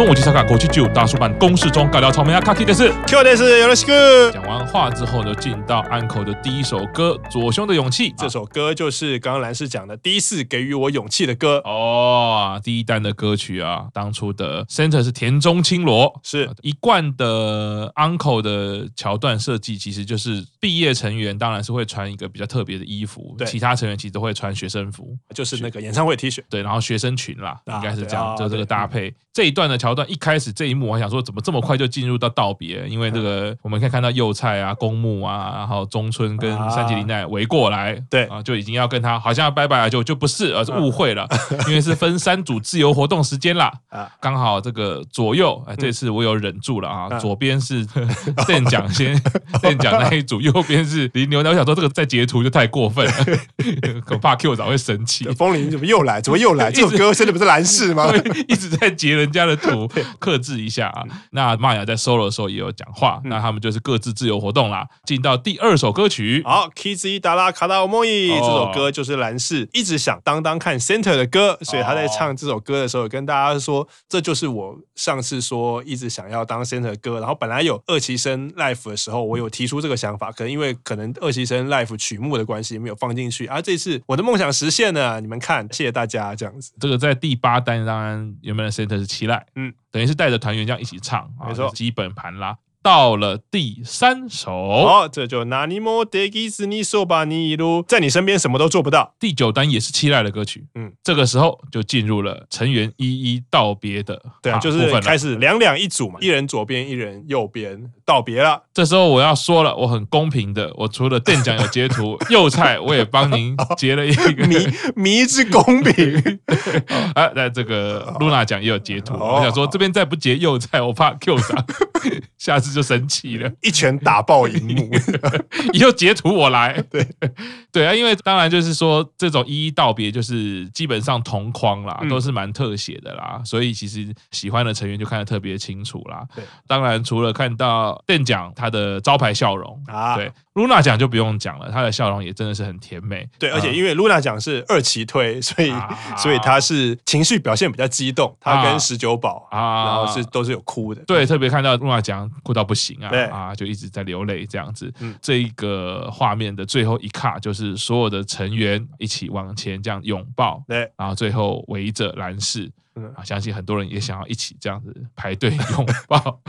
东武吉萨卡国际剧大叔版公式中尬聊草莓啊卡 K 的是 Q 的是有了西哥。讲完话之后呢，进到安可的第一首歌《左胸的勇气》。这首歌就是刚刚蓝士讲的第一次给予我勇气的歌哦。第一单的歌曲啊，当初的 center 是田中青罗，是一贯的 uncle 的桥段设计，其实就是毕业成员当然是会穿一个比较特别的衣服，对，其他成员其实都会穿学生服，就是那个演唱会 T 恤，对，然后学生裙啦，啊、应该是这样，就这个搭配。这一段的桥段一开始这一幕，我还想说怎么这么快就进入到道别？因为这个 我们可以看到右菜啊、公木啊，然后中村跟山崎绫奈围过来，对啊，就已经要跟他好像要拜拜了，就就不是，而是误会了，因为是分三组自由活动时间啦。啊刚好这个左右，哎，这次我有忍住了啊，左边是店长先 店长那一组，右边是林牛。奶我想说这个再截图就太过分了，恐怕 Q 长会生气。风铃怎么又来？怎么又来？这首歌真的不是蓝氏吗？一直在截人家的图，克制一下啊。那玛雅在 solo 的时候也有讲话，那他们就是各自自由活动啦。进到第二首歌曲，好，Kizi 达拉卡达欧莫伊这首歌就是蓝士一直想当当看 center 的歌，所以他在唱这首歌的时候跟大家说，这就是我上次说一直想要当 center 的歌。然后本来有二期生 life 的时候，我有提出这个想法，可能因为可能二期生 life 曲目的关系没有放进去，而这次我的梦想实现了，你们看，谢谢大家这样子。这个在第八单当然有没有 center 是期待，嗯。等于是带着团员这样一起唱，没错，基本盘啦。到了第三首，好，这就哪尼莫德基斯尼索巴尼鲁，在你身边什么都做不到。第九单也是期待的歌曲，嗯，这个时候就进入了成员一一道别的，对啊，就是开始两两一组嘛，一人左边，一人右边道别了。这时候我要说了，我很公平的，我除了店长有截图，右菜我也帮您截了一个迷迷之公平。啊，那这个露娜奖也有截图，我想说这边再不截右菜，我怕 Q 上 下次。就生气了，一拳打爆荧幕，以后截图我来。对 对啊，因为当然就是说这种一一道别，就是基本上同框啦，都是蛮特写的啦，所以其实喜欢的成员就看得特别清楚啦。对，当然除了看到邓奖他的招牌笑容啊，对。露娜讲就不用讲了，她的笑容也真的是很甜美。对，而且因为露娜讲是二期推，所以、啊、所以她是情绪表现比较激动。她跟十九宝啊，然后是都是有哭的。对，特别看到露娜讲哭到不行啊，啊，就一直在流泪这样子。嗯，这一个画面的最后一卡，就是所有的成员一起往前这样拥抱，对，然后最后围着蓝士。嗯，相信很多人也想要一起这样子排队 拥抱。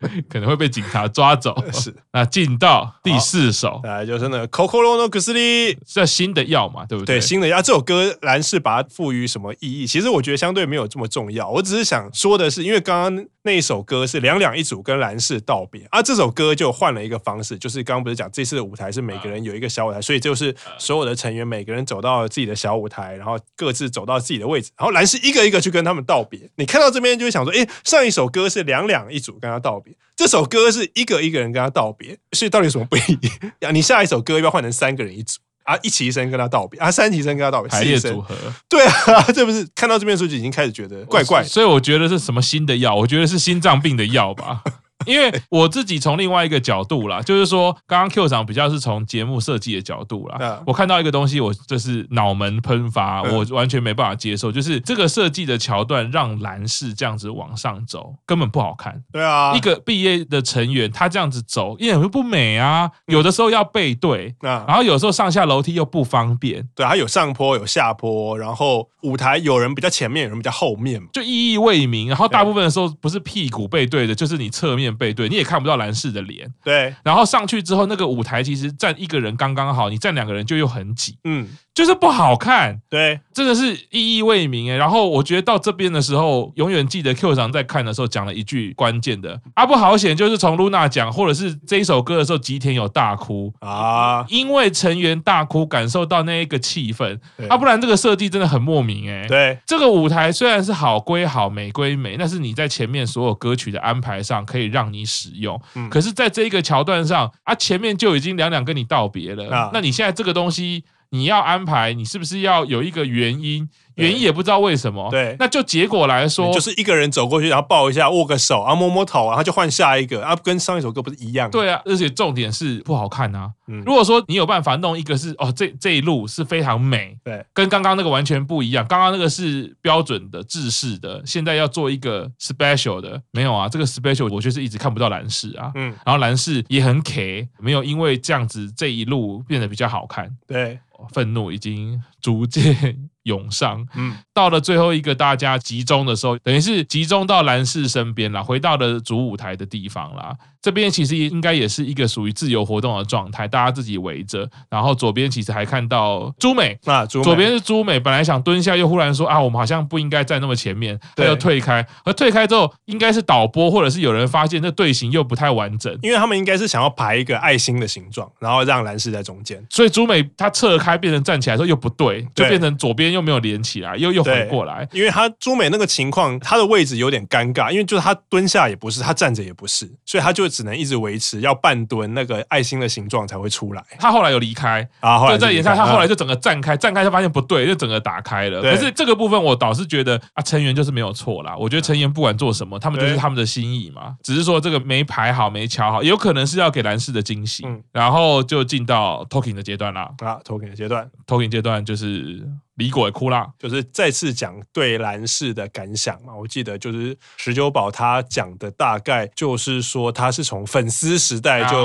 可能会被警察抓走。是，那进到第四首，来就是那个 Kokoro no Kusuri，是新的药嘛，对不对？对，新的药。这首歌蓝士把它赋予什么意义？其实我觉得相对没有这么重要。我只是想说的是，因为刚刚那一首歌是两两一组跟蓝士道别，啊，这首歌就换了一个方式，就是刚刚不是讲这次的舞台是每个人有一个小舞台，所以就是所有的成员每个人走到自己的小舞台，然后各自走到自己的位置，然后蓝士一个一个去跟他们道别。你看到这边就会想说，哎，上一首歌是两两一组跟他道别。这首歌是一个一个人跟他道别，所以到底有什么不一样？你下一首歌要不要换成三个人一组啊？一起一声跟他道别啊，三起声跟他道别，排列组合。对啊，这不是看到这边的时候就已经开始觉得怪怪，所以我觉得是什么新的药？我觉得是心脏病的药吧。因为我自己从另外一个角度啦，就是说，刚刚 Q 长比较是从节目设计的角度啦，我看到一个东西，我就是脑门喷发，我完全没办法接受，就是这个设计的桥段让蓝士这样子往上走，根本不好看。对啊，一个毕业的成员他这样子走一点都不美啊，有的时候要背对，然后有时候上下楼梯又不方便。对，他有上坡有下坡，然后舞台有人比较前面，有人比较后面，就意义未明。然后大部分的时候不是屁股背对的，就是你侧面。背对，你也看不到蓝士的脸。对，然后上去之后，那个舞台其实站一个人刚刚好，你站两个人就又很挤。嗯。就是不好看，对，真的是意义未明哎。然后我觉得到这边的时候，永远记得 Q 长在看的时候讲了一句关键的。啊，不好险，就是从露娜讲，或者是这一首歌的时候，吉田有大哭。啊，因为成员大哭，感受到那一个气氛。啊，不然这个设计真的很莫名哎。对，这个舞台虽然是好归好，美归美，但是你在前面所有歌曲的安排上可以让你使用，可是在这一个桥段上啊，前面就已经两两跟你道别了，那你现在这个东西。你要安排，你是不是要有一个原因？原因也不知道为什么。对，那就结果来说，就是一个人走过去，然后抱一下，握个手，然后摸摸头，然后就换下一个，啊，跟上一首歌不是一样？对啊，而且重点是不好看啊。嗯，如果说你有办法弄一个是哦，这这一路是非常美，对，跟刚刚那个完全不一样。刚刚那个是标准的制式的，现在要做一个 special 的，没有啊，这个 special 我就是一直看不到蓝氏啊。嗯，然后蓝氏也很 K，没有因为这样子这一路变得比较好看。对，愤怒已经逐渐涌上。嗯，到了最后一个大家集中的时候，等于是集中到蓝氏身边了，回到了主舞台的地方啦。这边其实应该也是一个属于自由活动的状态，大家自己围着。然后左边其实还看到朱美啊，左边是朱美，本来想蹲下，又忽然说啊，我们好像不应该站那么前面，他又退开。而退开之后，应该是导播或者是有人发现这队形又不太完整，因为他们应该是想要排一个爱心的形状，然后让蓝士在中间。所以朱美她侧开变成站起来之后又不对，就变成左边又没有连起来，又又回过来。因为他朱美那个情况，她的位置有点尴尬，因为就是他蹲下也不是，她站着也不是，所以她就只能一直维持。要半蹲，那个爱心的形状才会出来。他后来有离开啊，后来在演唱，他后来就整个站开，站开就发现不对，就整个打开了。可是这个部分我倒是觉得啊，成员就是没有错啦。我觉得成员不管做什么，他们就是他们的心意嘛。只是说这个没排好，没乔好，有可能是要给蓝氏的惊喜。然后就进到 talking 的阶段啦。啊，talking 的阶段，talking 阶段就是。李果也哭啦，就是再次讲对蓝氏的感想嘛。我记得就是十九宝他讲的大概就是说，他是从粉丝时代就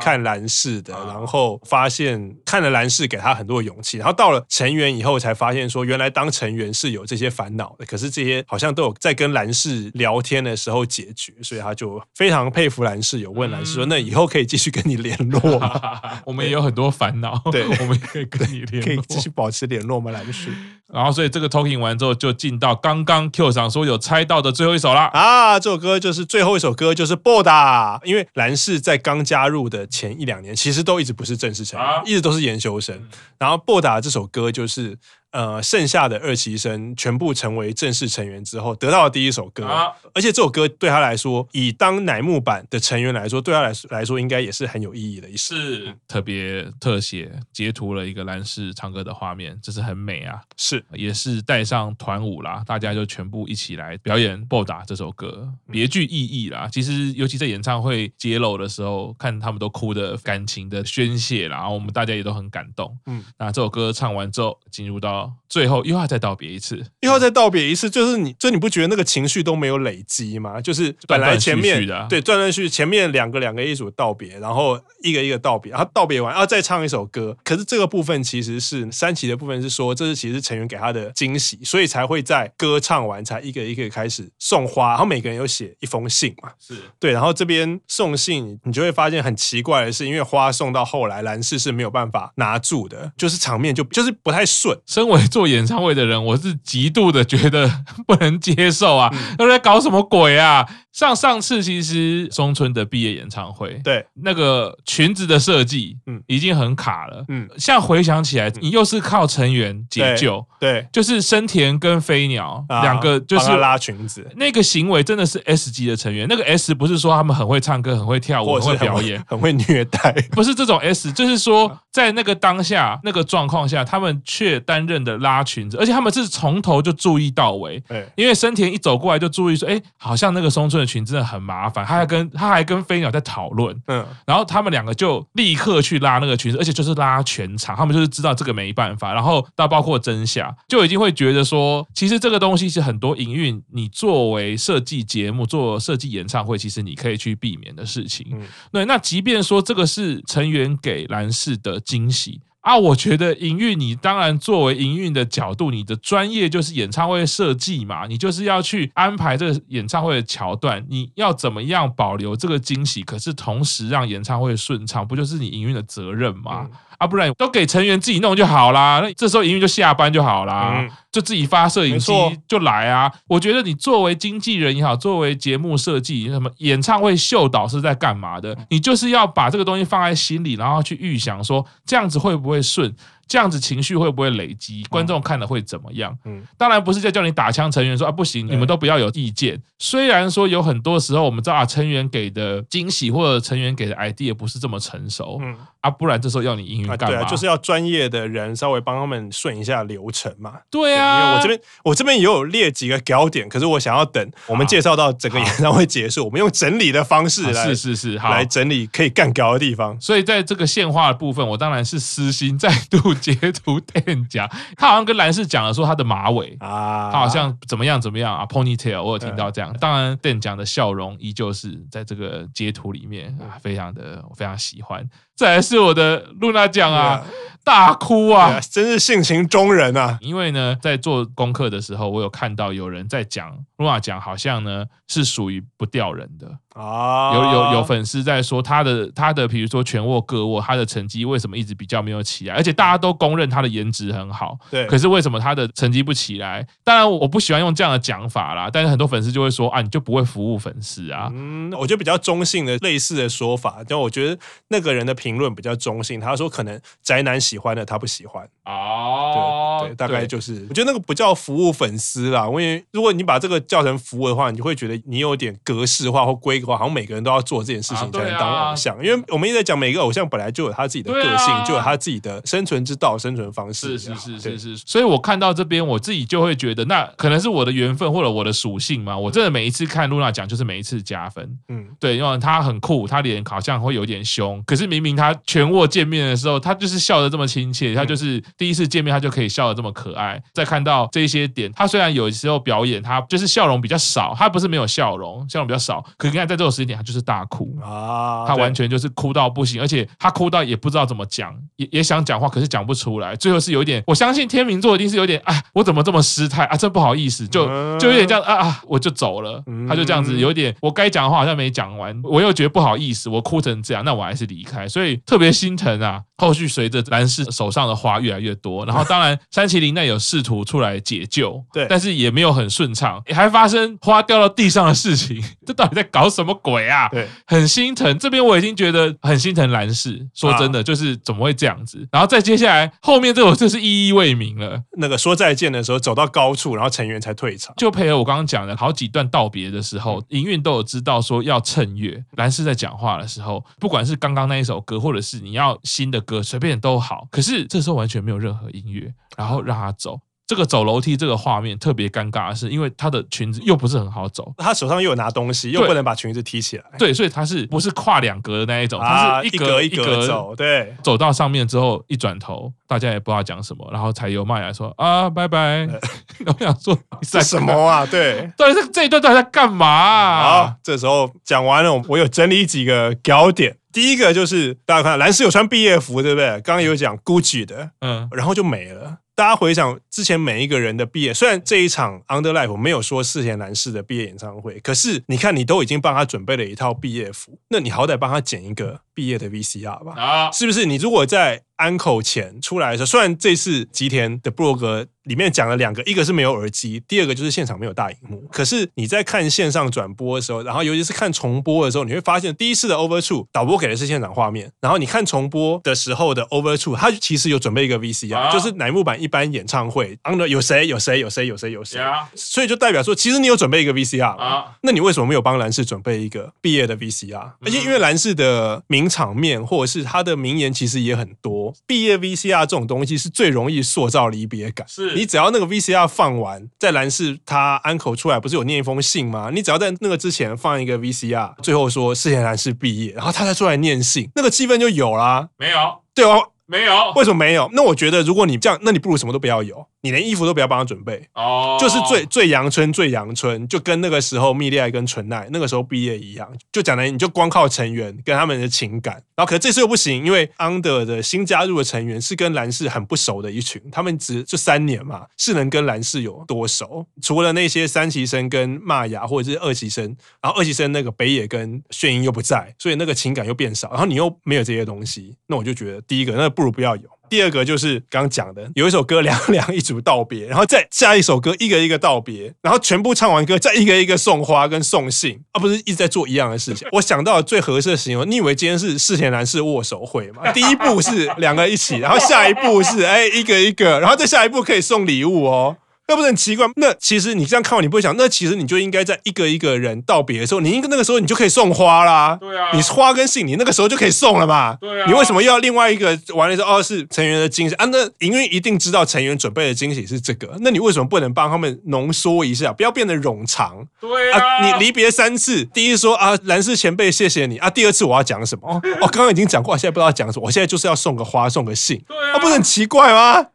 看蓝氏的，然后发现看了蓝氏给他很多勇气，然后到了成员以后才发现说，原来当成员是有这些烦恼的，可是这些好像都有在跟蓝氏聊天的时候解决，所以他就非常佩服蓝氏，有问蓝氏说，那以后可以继续跟你联络吗？我们也有很多烦恼，对，我们也可以跟你联络，可以继续保持联络吗？蓝。然后，所以这个 talking 完之后，就进到刚刚 Q 上说有猜到的最后一首啦。啊！这首歌就是最后一首歌，就是《BODA》。因为蓝氏在刚加入的前一两年，其实都一直不是正式成员，一直都是研修生。然后《BODA》这首歌就是。呃，剩下的二期生全部成为正式成员之后，得到的第一首歌，啊、而且这首歌对他来说，以当乃木坂的成员来说，对他来说来说，应该也是很有意义的一首。是特别特写截图了一个蓝氏唱歌的画面，这是很美啊。是，也是带上团舞啦，大家就全部一起来表演《BODA》这首歌，别具意义啦。其实，尤其在演唱会揭露的时候，看他们都哭的感情的宣泄啦，然后我们大家也都很感动。嗯，那这首歌唱完之后，进入到。最后又要再道别一次，又要再道别一次，就是你，就你不觉得那个情绪都没有累积吗？就是本来前面的，对，断断续续，前面两个两个一组道别，然后一个一个道别，然后道别完，然后再唱一首歌。可是这个部分其实是三期的部分，是说这是其实是成员给他的惊喜，所以才会在歌唱完才一个一个开始送花，然后每个人有写一封信嘛，是对，然后这边送信，你就会发现很奇怪的是，因为花送到后来，蓝氏是没有办法拿住的，就是场面就就是不太顺。身为做演唱会的人，我是极度的觉得不能接受啊！都在搞什么鬼啊？像上次其实松村的毕业演唱会，对那个裙子的设计，嗯，已经很卡了，嗯。现在回想起来，你又是靠成员解救，对，就是生田跟飞鸟两个，就是拉裙子那个行为真的是 S 级的成员。那个 S 不是说他们很会唱歌、很会跳舞、很会表演、很会虐待，不是这种 S，就是说在那个当下、那个状况下，他们却担任的拉裙子，而且他们是从头就注意到尾。对，因为生田一走过来就注意说，哎，好像那个松村。群真的很麻烦，他还跟他还跟飞鸟在讨论，嗯，然后他们两个就立刻去拉那个群，而且就是拉全场，他们就是知道这个没办法，然后到包括真夏就已经会觉得说，其实这个东西是很多营运，你作为设计节目做设计演唱会，其实你可以去避免的事情。嗯，对，那即便说这个是成员给蓝氏的惊喜。啊，我觉得营运，你当然作为营运的角度，你的专业就是演唱会设计嘛，你就是要去安排这个演唱会的桥段，你要怎么样保留这个惊喜，可是同时让演唱会顺畅，不就是你营运的责任吗？嗯啊，不然都给成员自己弄就好啦。那这时候营运就下班就好啦，嗯、就自己发摄影机就来啊。我觉得你作为经纪人也好，作为节目设计，什么演唱会秀导是在干嘛的？你就是要把这个东西放在心里，然后去预想说这样子会不会顺。这样子情绪会不会累积？观众看了会怎么样？嗯，当然不是在叫你打枪成员说啊不行，你们都不要有意见。虽然说有很多时候我们知道啊，成员给的惊喜或者成员给的 idea 不是这么成熟，嗯啊，不然这时候要你英语干嘛？对啊，就是要专业的人稍微帮他们顺一下流程嘛。对啊，因为我这边我这边也有列几个焦点，可是我想要等我们介绍到整个演唱会结束，我们用整理的方式来是是是来整理可以干掉的地方。所以在这个献花的部分，我当然是私心再度截图 Dan 讲，他好像跟蓝氏讲了说他的马尾啊，他好像怎么样怎么样啊，ponytail，我有听到这样。当然 Dan 讲的笑容依旧是在这个截图里面啊，非常的我非常喜欢。再来是我的露娜酱啊。大哭啊！真是性情中人啊！因为呢，在做功课的时候，我有看到有人在讲，露娜酱好像呢是属于不掉人的。啊，有有有粉丝在说他的他的，比如说全握、各握，他的成绩为什么一直比较没有起来？而且大家都公认他的颜值很好，对。可是为什么他的成绩不起来？当然我不喜欢用这样的讲法啦，但是很多粉丝就会说啊，你就不会服务粉丝啊。嗯，我觉得比较中性的类似的说法，就我觉得那个人的评论比较中性，他说可能宅男喜欢的他不喜欢。哦，大概就是，我觉得那个不叫服务粉丝啦，因为如果你把这个叫成服务的话，你就会觉得你有点格式化或规格化。好像每个人都要做这件事情才能当偶像，因为我们一直在讲，每个偶像本来就有他自己的个性，就有他自己的生存之道、生存方式。是是是是是，所以我看到这边，我自己就会觉得，那可能是我的缘分或者我的属性嘛。我真的每一次看露娜讲，就是每一次加分。嗯，对，因为他很酷，他脸好像会有点凶，可是明明他全握见面的时候，他就是笑得这么亲切，他就是第一次见面他就可以笑得这么可爱。再看到这些点，他虽然有时候表演他就是笑容比较少，他不是没有笑容，笑容比较少，可你看在这种时间点，他就是大哭啊，他完全就是哭到不行，而且他哭到也不知道怎么讲，也也想讲话，可是讲不出来。最后是有一点，我相信天秤座一定是有点，哎，我怎么这么失态啊？真不好意思，就就有点这样啊啊，我就走了。他就这样子，有点我该讲的话好像没讲完，我又觉得不好意思，我哭成这样，那我还是离开，所以特别心疼啊。后续随着男士手上的花越来越多，然后当然山崎绫奈有试图出来解救，对，但是也没有很顺畅，还发生花掉到地上的事情，这到底在搞什么鬼啊？对，很心疼。这边我已经觉得很心疼蓝氏，说真的，就是怎么会这样子？然后再接下来后面这我就是意义未明了。那个说再见的时候走到高处，然后成员才退场，就配合我刚刚讲的好几段道别的时候，营运都有知道说要趁月。蓝氏在讲话的时候，不管是刚刚那一首歌，或者是你要新的歌，随便都好。可是这时候完全没有任何音乐，然后让他走。这个走楼梯这个画面特别尴尬的是，因为她的裙子又不是很好走，她手上又有拿东西，又不能把裙子提起来，对，所以她是不是跨两格的那一种？她是一格一格走，对，走到上面之后一转头，大家也不知道讲什么，然后才由麦来说啊，拜拜。我想说在什么啊？对，到底是这一段到底在干嘛？好，这时候讲完了，我有整理几个焦点。第一个就是大家看，蓝斯有穿毕业服，对不对？刚刚有讲 Gucci 的，嗯，然后就没了。大家回想之前每一个人的毕业，虽然这一场 Under Life 没有说世田男士的毕业演唱会，可是你看，你都已经帮他准备了一套毕业服，那你好歹帮他剪一个毕业的 VCR 吧，啊，是不是？你如果在安可前出来的时候，虽然这次吉田的部落格里面讲了两个，一个是没有耳机，第二个就是现场没有大荧幕。可是你在看线上转播的时候，然后尤其是看重播的时候，你会发现第一次的 Overture 导播给的是现场画面，然后你看重播的时候的 Overture，它其实有准备一个 VCR，啊，就是乃木坂一般演唱会 Under 有谁有谁有谁有谁有谁，所以就代表说，其实你有准备一个 VCR 啊，那你为什么没有帮蓝氏准备一个毕业的 VCR？而且因为蓝氏的名场面或者是他的名言其实也很多。毕业 VCR 这种东西是最容易塑造离别感。是你只要那个 VCR 放完，在蓝氏他安口出来，不是有念一封信吗？你只要在那个之前放一个 VCR，最后说世贤蓝氏毕业，然后他才出来念信，那个气氛就有啦。没有，对哦，没有。为什么没有？那我觉得，如果你这样，那你不如什么都不要有。你连衣服都不要帮他准备哦，就是最最阳春最阳春，就跟那个时候蜜莉爱跟纯奈那个时候毕业一样，就讲的你就光靠成员跟他们的情感，然后可是这次又不行，因为 Under 的新加入的成员是跟蓝氏很不熟的一群，他们只就三年嘛，是能跟蓝氏有多熟？除了那些三期生跟玛雅或者是二期生，然后二期生那个北野跟炫英又不在，所以那个情感又变少，然后你又没有这些东西，那我就觉得第一个那不如不要有。第二个就是刚讲的，有一首歌两两一组道别，然后再下一首歌一个一个道别，然后全部唱完歌再一个一个送花跟送信，而不是一直在做一样的事情。我想到最合适的形容，你以为今天是世田男士握手会吗？第一步是两个一起，然后下一步是哎一个一个，然后再下一步可以送礼物哦。那不是很奇怪？那其实你这样看完，你不会想，那其实你就应该在一个一个人道别的时候，你应该那个时候你就可以送花啦。对啊，你花跟信，你那个时候就可以送了嘛。对啊，你为什么又要另外一个完了之后，哦，是成员的惊喜啊？那营运一定知道成员准备的惊喜是这个，那你为什么不能帮他们浓缩一下，不要变得冗长？对啊，啊你离别三次，第一次说啊，蓝氏前辈谢谢你啊，第二次我要讲什么？哦，刚刚已经讲过，现在不知道讲什么，我现在就是要送个花，送个信，对啊，不是很奇怪吗？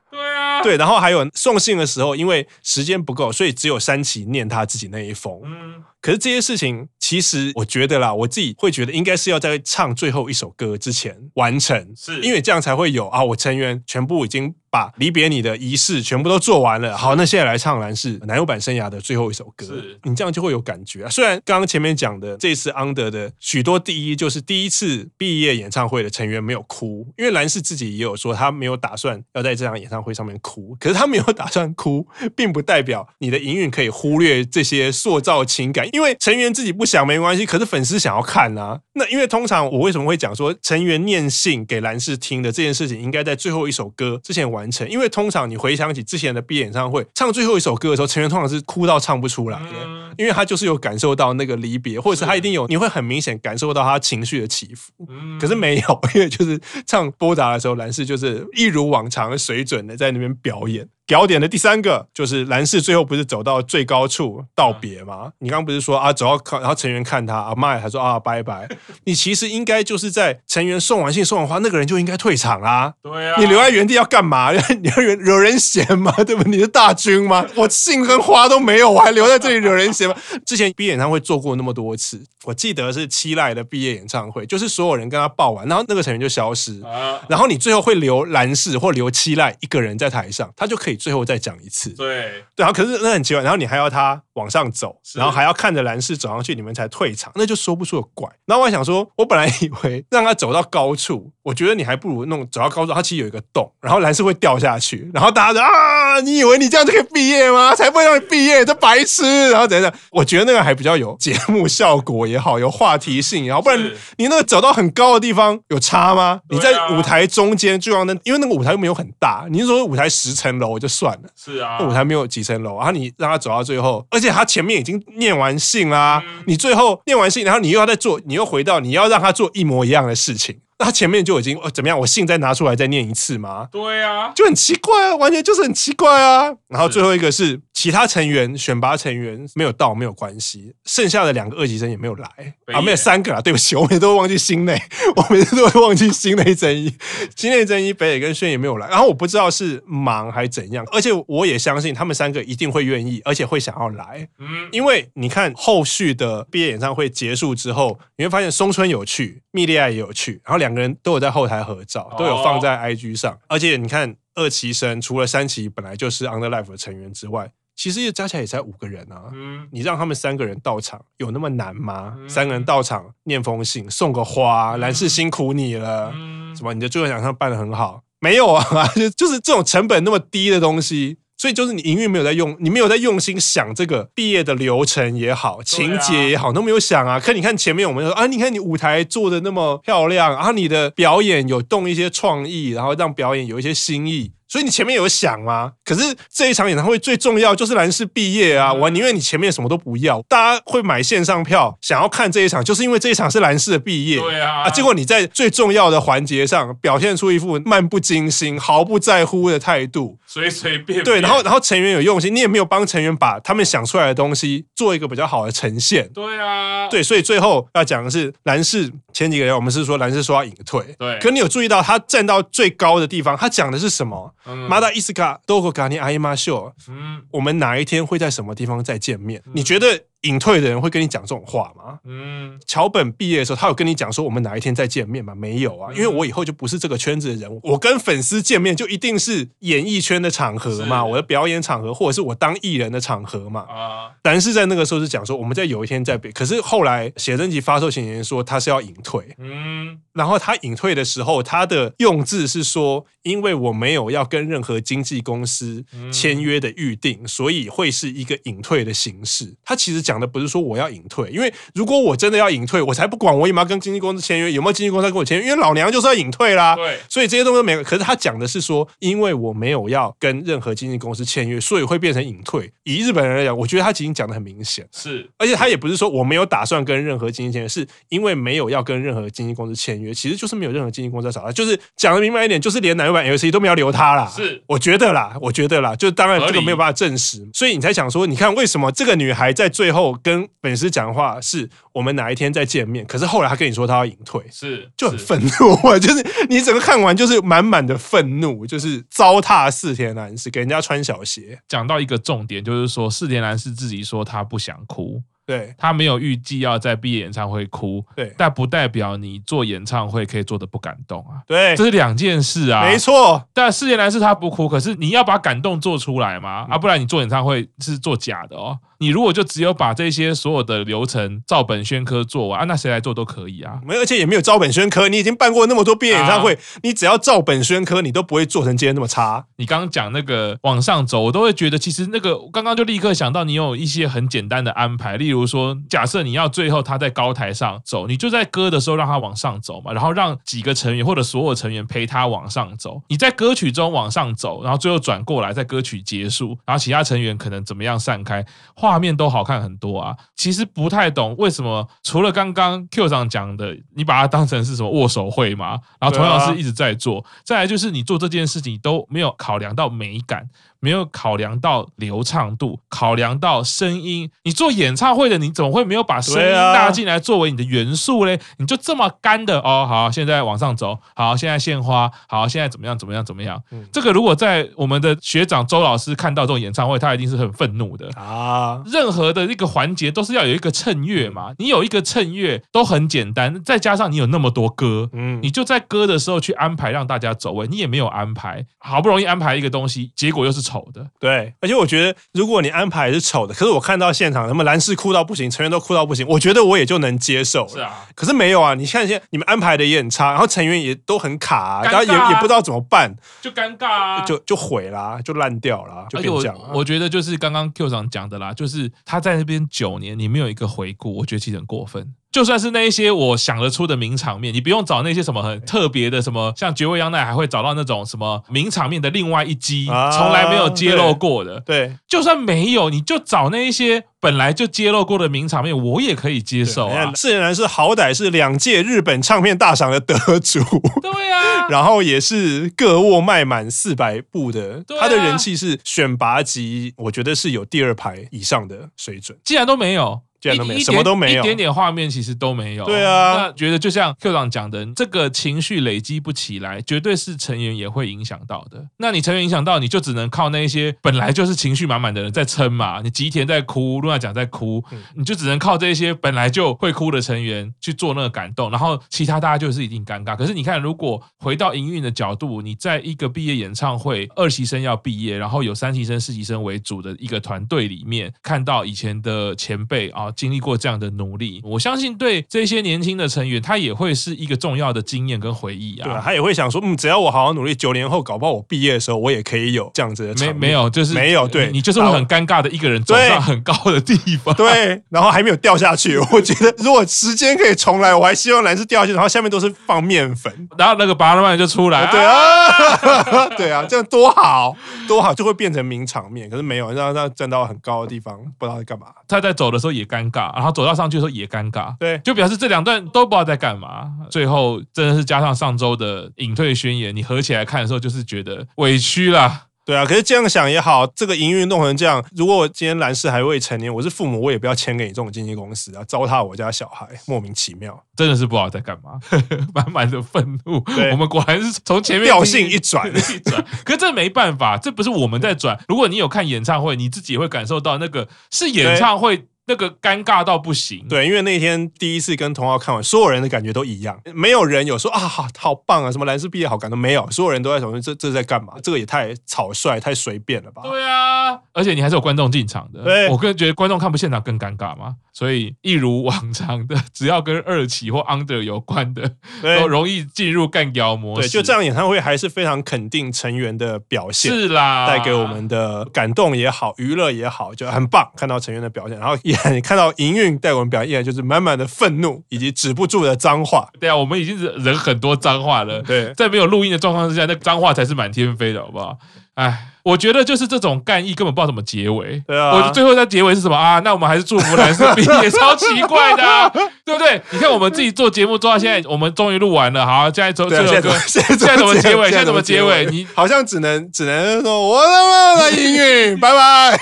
对然后还有送信的时候，因为时间不够，所以只有山崎念他自己那一封。嗯，可是这些事情，其实我觉得啦，我自己会觉得应该是要在唱最后一首歌之前完成，是因为这样才会有啊，我成员全部已经。把离别你的仪式全部都做完了，好，那现在来唱蓝氏男优版生涯的最后一首歌，是你这样就会有感觉啊。虽然刚刚前面讲的这次 Under 的许多第一，就是第一次毕业演唱会的成员没有哭，因为蓝氏自己也有说他没有打算要在这场演唱会上面哭，可是他没有打算哭，并不代表你的营运可以忽略这些塑造情感，因为成员自己不想没关系，可是粉丝想要看啊。那因为通常我为什么会讲说成员念信给蓝氏听的这件事情，应该在最后一首歌之前完。完成，因为通常你回想起之前的毕业演唱会，唱最后一首歌的时候，成员通常是哭到唱不出来的，因为他就是有感受到那个离别，或者是他一定有，你会很明显感受到他情绪的起伏。可是没有，因为就是唱波达的时候，蓝氏就是一如往常的水准的在那边表演。表点的第三个就是蓝氏最后不是走到最高处道别吗？你刚刚不是说啊，走到看，然后成员看他啊，妈呀，他说啊，拜拜。你其实应该就是在成员送完信送完花，那个人就应该退场啊。对啊，你留在原地要干嘛？你要惹惹人嫌吗？对不？你是大军吗？我信跟花都没有，我还留在这里惹人嫌吗？之前毕业演唱会做过那么多次，我记得是七濑的毕业演唱会，就是所有人跟他报完，然后那个成员就消失，啊然后你最后会留蓝氏或留七濑一个人在台上，他就可以。最后再讲一次，对对，然后可是那很奇怪，然后你还要他往上走，然后还要看着蓝氏走上去，你们才退场，那就说不出的怪。然后我还想说，我本来以为让他走到高处，我觉得你还不如弄走到高处，他其实有一个洞，然后蓝氏会掉下去，然后大家就啊，你以为你这样就可以毕业吗？才不会让你毕业，这白痴！然后等等，我觉得那个还比较有节目效果也好，有话题性也好，不然你那个走到很高的地方有差吗？你在舞台中间就要那，因为那个舞台又没有很大，你是说舞台十层楼就。算了，是啊，那舞台没有几层楼，然后你让他走到最后，而且他前面已经念完信啦，嗯、你最后念完信，然后你又要再做，你又回到你要让他做一模一样的事情。他前面就已经哦怎么样？我信再拿出来再念一次吗？对啊，就很奇怪啊，完全就是很奇怪啊。然后最后一个是其他成员选拔成员没有到没有关系，剩下的两个二级生也没有来啊，没有三个啊，对不起，我每次都会忘记心内，我每次都会忘记心内真一、心内真一、北野跟宣也没有来。然后我不知道是忙还是怎样，而且我也相信他们三个一定会愿意，而且会想要来。嗯，因为你看后续的毕业演唱会结束之后，你会发现松村有去，蜜莉爱也有去，然后两。两个人都有在后台合照，都有放在 IG 上。而且你看，二期生除了三崎本来就是 Under Life 的成员之外，其实加起来也才五个人啊。嗯，你让他们三个人到场，有那么难吗？三个人到场念封信，送个花，蓝氏辛苦你了。什么？你的最后奖项办得很好？没有啊，就就是这种成本那么低的东西。所以就是你营运没有在用，你没有在用心想这个毕业的流程也好，情节也好，都没有想啊。可你看前面我们说啊，你看你舞台做的那么漂亮，然后你的表演有动一些创意，然后让表演有一些新意。所以你前面有想吗？可是这一场演唱会最重要就是蓝氏毕业啊！我宁愿你前面什么都不要，大家会买线上票想要看这一场，就是因为这一场是蓝氏的毕业。对啊，啊，结果你在最重要的环节上表现出一副漫不经心、毫不在乎的态度，随随便便。对，然后然后成员有用心，你也没有帮成员把他们想出来的东西做一个比较好的呈现。对啊，对，所以最后要讲的是蓝氏前几个月，我们是说蓝氏说要隐退。对，可你有注意到他站到最高的地方，他讲的是什么？马达伊斯卡多和卡尼阿伊马秀，嗯，我们哪一天会在什么地方再见面？嗯、你觉得隐退的人会跟你讲这种话吗？嗯，桥本毕业的时候，他有跟你讲说我们哪一天再见面吗？没有啊，因为我以后就不是这个圈子的人，我跟粉丝见面就一定是演艺圈的场合嘛，我的表演场合，或者是我当艺人的场合嘛。啊，但是在那个时候是讲说我们在有一天再别，可是后来写真集发售前言说他是要隐退，嗯，然后他隐退的时候，他的用字是说，因为我没有要跟任何经纪公司签约的预定，所以会是一个隐退的形式。他其实讲。讲的不是说我要隐退，因为如果我真的要隐退，我才不管我有没有跟经纪公司签约，有没有经纪公司跟我签约，因为老娘就是要隐退啦。对，所以这些东西没有。可是他讲的是说，因为我没有要跟任何经纪公司签约，所以会变成隐退。以日本人来讲，我觉得他已经讲的很明显。是，而且他也不是说我没有打算跟任何经纪签约，是因为没有要跟任何经纪公司签约，其实就是没有任何经纪公司要找他，就是讲的明白一点，就是连乃木坂 LC 都没有留他啦。是，我觉得啦，我觉得啦，就当然这个没有办法证实，所以你才想说，你看为什么这个女孩在最后跟粉丝讲话是我们哪一天再见面，可是后来他跟你说他要隐退，是就很愤怒啊！就是你整个看完就是满满的愤怒，就是糟蹋四田男士，给人家穿小鞋。讲到一个重点，就是说四田男士自己说他不想哭。对，他没有预计要在毕业演唱会哭，对，但不代表你做演唱会可以做的不感动啊。对，这是两件事啊。没错，但四田男士他不哭，可是你要把感动做出来嘛，啊，不然你做演唱会是做假的哦。你如果就只有把这些所有的流程照本宣科做完啊，那谁来做都可以啊。没，而且也没有照本宣科，你已经办过那么多毕业演唱会，啊、你只要照本宣科，你都不会做成今天那么差。你刚刚讲那个往上走，我都会觉得其实那个刚刚就立刻想到，你有一些很简单的安排，例如说，假设你要最后他在高台上走，你就在歌的时候让他往上走嘛，然后让几个成员或者所有成员陪他往上走。你在歌曲中往上走，然后最后转过来，在歌曲结束，然后其他成员可能怎么样散开，画面都好看很。多啊，其实不太懂为什么，除了刚刚 Q 上讲的，你把它当成是什么握手会嘛？然后同样是一直在做，再来就是你做这件事情都没有考量到美感。没有考量到流畅度，考量到声音。你做演唱会的，你怎么会没有把声音纳进来作为你的元素嘞？你就这么干的哦？好，现在往上走，好，现在献花，好，现在怎么样？怎么样？怎么样？嗯、这个如果在我们的学长周老师看到这种演唱会，他一定是很愤怒的啊！任何的一个环节都是要有一个衬乐嘛，你有一个衬乐都很简单，再加上你有那么多歌，嗯，你就在歌的时候去安排让大家走位，你也没有安排，好不容易安排一个东西，结果又是。丑的，对，而且我觉得，如果你安排是丑的，可是我看到现场，他们蓝氏哭到不行，成员都哭到不行，我觉得我也就能接受。是啊，可是没有啊，你看现在你们安排的也很差，然后成员也都很卡，啊，然后也也不知道怎么办，就尴尬啊，就就毁啦，就烂掉啦，就变这样。我觉得就是刚刚 Q 长讲的啦，就是他在那边九年，你没有一个回顾，我觉得其实很过分。就算是那一些我想得出的名场面，你不用找那些什么很特别的什么，像绝味央奈还会找到那种什么名场面的另外一击，从来没有揭露过的。对，就算没有，你就找那一些本来就揭露过的名场面，我也可以接受啊。四田男是好歹是两届日本唱片大赏的得主，对啊，然后也是各握卖满四百部的，他的人气是选拔级，我觉得是有第二排以上的水准。既然都没有。一点什么都没有，一点点画面其实都没有。对啊，那觉得就像 Q 长讲的，这个情绪累积不起来，绝对是成员也会影响到的。那你成员影响到，你就只能靠那些本来就是情绪满满的人在撑嘛。你吉田在哭，露娜讲在哭，你就只能靠这些本来就会哭的成员去做那个感动，然后其他大家就是一定尴尬。可是你看，如果回到营运的角度，你在一个毕业演唱会，二期生要毕业，然后有三期生、四期生为主的一个团队里面，看到以前的前辈啊。经历过这样的努力，我相信对这些年轻的成员，他也会是一个重要的经验跟回忆啊。对啊，他也会想说，嗯，只要我好好努力，九年后搞不好我毕业的时候，我也可以有这样子的。没没有，就是没有，对，你就是会很尴尬的一个人走上很高的地方，对，然后还没有掉下去。我觉得如果时间可以重来，我还希望蓝是掉下去，然后下面都是放面粉，然后那个巴拉曼就出来，对啊，对啊，这样多好，多好，就会变成名场面。可是没有，让让站到很高的地方，不知道在干嘛。他在走的时候也尴尬，然后走到上去的时候也尴尬，对，就表示这两段都不知道在干嘛。最后真的是加上上周的隐退宣言，你合起来看的时候，就是觉得委屈啦。对啊，可是这样想也好，这个营运弄成这样，如果我今天蓝氏还未成年，我是父母，我也不要签给你这种经纪公司啊，糟蹋我家小孩，莫名其妙，真的是不知道在干嘛，满满的愤怒。我们果然是从前面调性一转一转，可是这没办法，这不是我们在转。如果你有看演唱会，你自己也会感受到那个是演唱会。那个尴尬到不行。对，因为那天第一次跟同学看完，所有人的感觉都一样，没有人有说啊好好棒啊，什么兰斯毕业好感动没有，所有人都在说这这在干嘛？这个也太草率太随便了吧？对啊，而且你还是有观众进场的，对我个人觉得观众看不现场更尴尬嘛。所以一如往常的，只要跟二期或 under 有关的，都容易进入干妖模式。对，就这样演唱会还是非常肯定成员的表现，是啦，带给我们的感动也好，娱乐也好，就很棒。看到成员的表现，然后 依然看到营运带我们表现，依然就是满满的愤怒以及止不住的脏话。对啊，我们已经人很多脏话了。对，在没有录音的状况之下，那脏话才是满天飞的，好不好？哎。我觉得就是这种干意根本不知道怎么结尾。对啊，我最后在结尾是什么啊？那我们还是祝福蓝色毕业，超奇怪的，啊，对不对？你看我们自己做节目做到现在，我们终于录完了。好，现在最后一个，现在怎么结尾？现在怎么结尾？你好像只能只能说我他妈的营运，拜拜，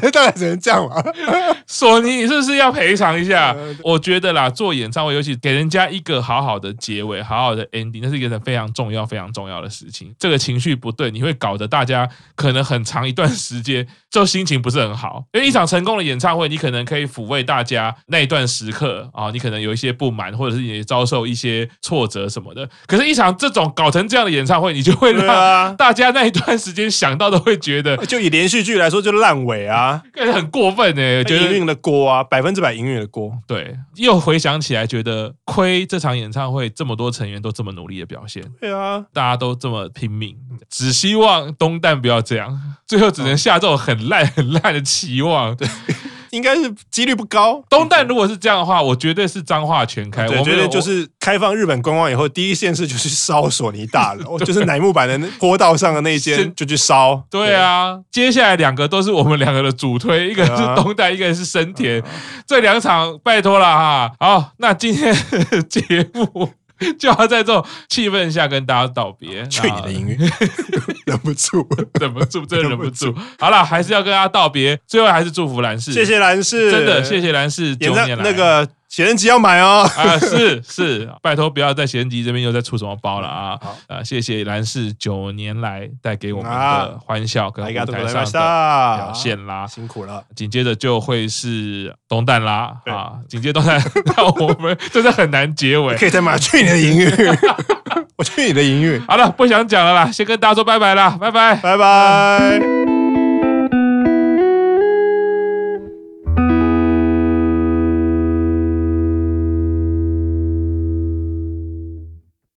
大概只能这样吧。索尼，你是不是要赔偿一下？我觉得啦，做演唱会，尤其给人家一个好好的结尾，好好的 ending，那是一个非常重要、非常重要的事情。这个情绪不对，你会搞得大家。可能很长一段时间，就心情不是很好。因为一场成功的演唱会，你可能可以抚慰大家那一段时刻啊，你可能有一些不满，或者是你遭受一些挫折什么的。可是，一场这种搞成这样的演唱会，你就会让大家那一段时间想到都会觉得，就以连续剧来说，就烂尾啊，很过分哎、欸，觉得营运的锅啊，百分之百营运的锅。对，又回想起来，觉得亏这场演唱会这么多成员都这么努力的表现，对啊，大家都这么拼命，只希望东蛋不要。这样，最后只能下这种很烂很烂的期望。对，应该是几率不高。东蛋如果是这样的话，我绝对是脏话全开。我觉得 就是开放日本观光以后，第一件事就是烧索尼大楼，就是乃木坂的坡道上的那一间就去烧。对啊，接下来两个都是我们两个的主推，一个是东蛋，一个是生田。这两场拜托了哈。好，那今天的节目。就要在这种气氛下跟大家道别，去你的音乐，忍不住，忍不住，真的忍不住。好了，还是要跟大家道别，最后还是祝福蓝氏，谢谢蓝氏，真的谢谢蓝氏九年来。那个。写真集要买哦！啊，是是，拜托不要在写真集这边又再出什么包了啊！好啊，谢谢蓝氏九年来带给我们的欢笑跟舞台上的表现啦，辛苦了。紧接着就会是东蛋啦啊！紧接着东蛋，那我们 真的很难结尾。可以再买去你的音乐，我去你的音乐。好了，不想讲了啦，先跟大家说拜拜啦，拜拜，拜拜。